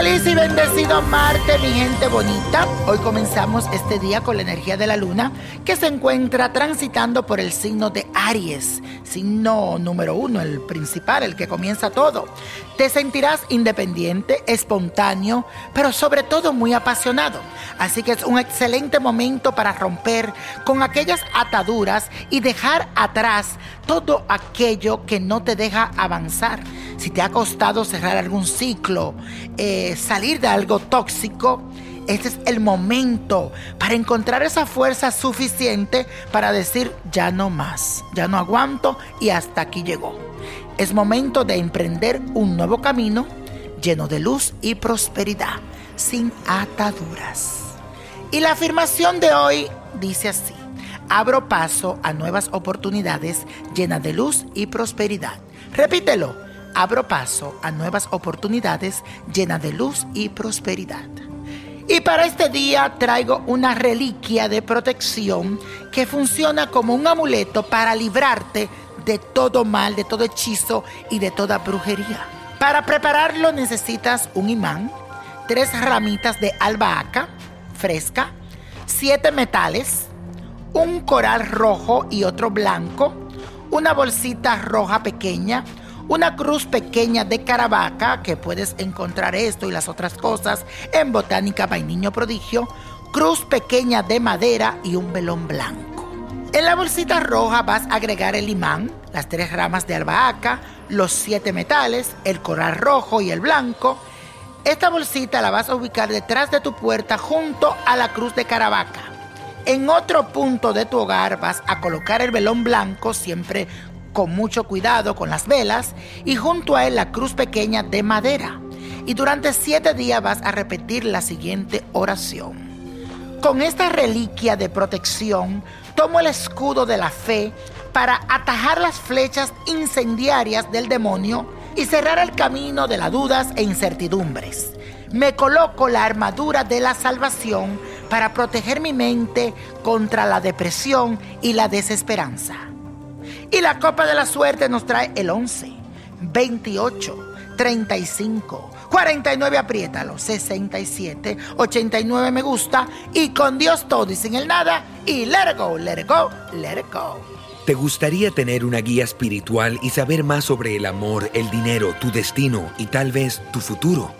Feliz y bendecido Marte, mi gente bonita. Hoy comenzamos este día con la energía de la luna que se encuentra transitando por el signo de Aries, signo número uno, el principal, el que comienza todo. Te sentirás independiente, espontáneo, pero sobre todo muy apasionado. Así que es un excelente momento para romper con aquellas ataduras y dejar atrás todo aquello que no te deja avanzar. Si te ha costado cerrar algún ciclo, eh, salir de algo tóxico, este es el momento para encontrar esa fuerza suficiente para decir ya no más, ya no aguanto y hasta aquí llegó. Es momento de emprender un nuevo camino lleno de luz y prosperidad, sin ataduras. Y la afirmación de hoy dice así, abro paso a nuevas oportunidades llenas de luz y prosperidad. Repítelo, abro paso a nuevas oportunidades llenas de luz y prosperidad. Y para este día traigo una reliquia de protección que funciona como un amuleto para librarte de todo mal, de todo hechizo y de toda brujería. Para prepararlo necesitas un imán, tres ramitas de albahaca fresca, siete metales, un coral rojo y otro blanco, una bolsita roja pequeña, una cruz pequeña de caravaca, que puedes encontrar esto y las otras cosas en Botánica Niño Prodigio, cruz pequeña de madera y un velón blanco. En la bolsita roja vas a agregar el imán, las tres ramas de albahaca, los siete metales, el coral rojo y el blanco. Esta bolsita la vas a ubicar detrás de tu puerta junto a la cruz de caravaca. En otro punto de tu hogar vas a colocar el velón blanco, siempre con mucho cuidado con las velas, y junto a él la cruz pequeña de madera. Y durante siete días vas a repetir la siguiente oración. Con esta reliquia de protección, tomo el escudo de la fe para atajar las flechas incendiarias del demonio y cerrar el camino de las dudas e incertidumbres. Me coloco la armadura de la salvación para proteger mi mente contra la depresión y la desesperanza. Y la copa de la suerte nos trae el 11, 28, 35, 49 apriétalo, 67, 89 me gusta y con Dios todo y sin el nada y let go, let go, let it go. ¿Te gustaría tener una guía espiritual y saber más sobre el amor, el dinero, tu destino y tal vez tu futuro?